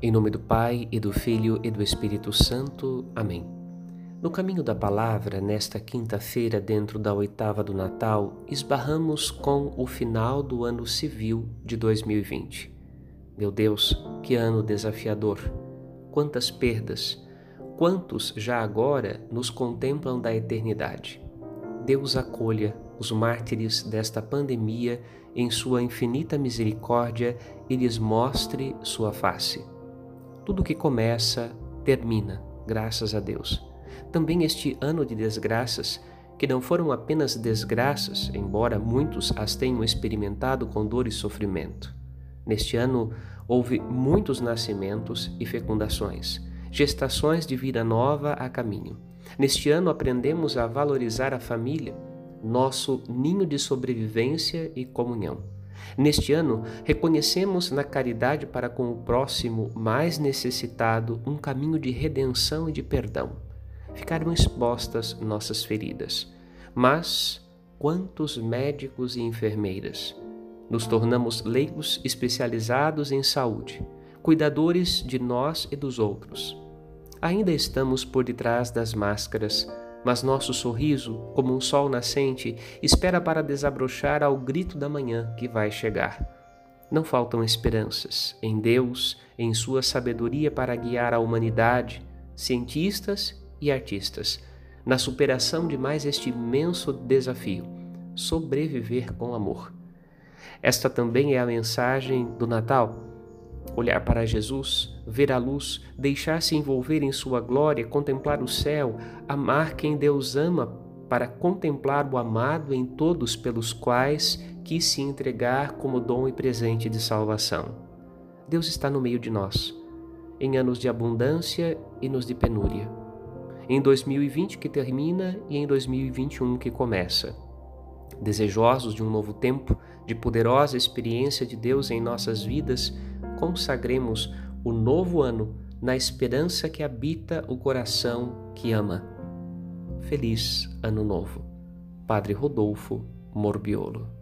Em nome do Pai, e do Filho e do Espírito Santo. Amém. No caminho da palavra, nesta quinta-feira, dentro da oitava do Natal, esbarramos com o final do ano civil de 2020. Meu Deus, que ano desafiador! Quantas perdas! Quantos já agora nos contemplam da eternidade? Deus acolha os mártires desta pandemia em sua infinita misericórdia e lhes mostre sua face tudo que começa, termina, graças a Deus. Também este ano de desgraças, que não foram apenas desgraças, embora muitos as tenham experimentado com dor e sofrimento. Neste ano houve muitos nascimentos e fecundações, gestações de vida nova a caminho. Neste ano aprendemos a valorizar a família, nosso ninho de sobrevivência e comunhão. Neste ano, reconhecemos na caridade para com o próximo mais necessitado um caminho de redenção e de perdão. Ficaram expostas nossas feridas. Mas quantos médicos e enfermeiras? Nos tornamos leigos especializados em saúde, cuidadores de nós e dos outros. Ainda estamos por detrás das máscaras mas nosso sorriso, como um sol nascente, espera para desabrochar ao grito da manhã que vai chegar. Não faltam esperanças em Deus, em Sua sabedoria para guiar a humanidade, cientistas e artistas, na superação de mais este imenso desafio: sobreviver com amor. Esta também é a mensagem do Natal olhar para Jesus, ver a luz, deixar-se envolver em sua glória, contemplar o céu, amar quem Deus ama, para contemplar o amado em todos pelos quais quis se entregar como dom e presente de salvação. Deus está no meio de nós, em anos de abundância e nos de penúria. Em 2020 que termina e em 2021 que começa. Desejosos de um novo tempo, de poderosa experiência de Deus em nossas vidas, consagremos o novo ano na esperança que habita o coração que ama. Feliz Ano Novo. Padre Rodolfo Morbiolo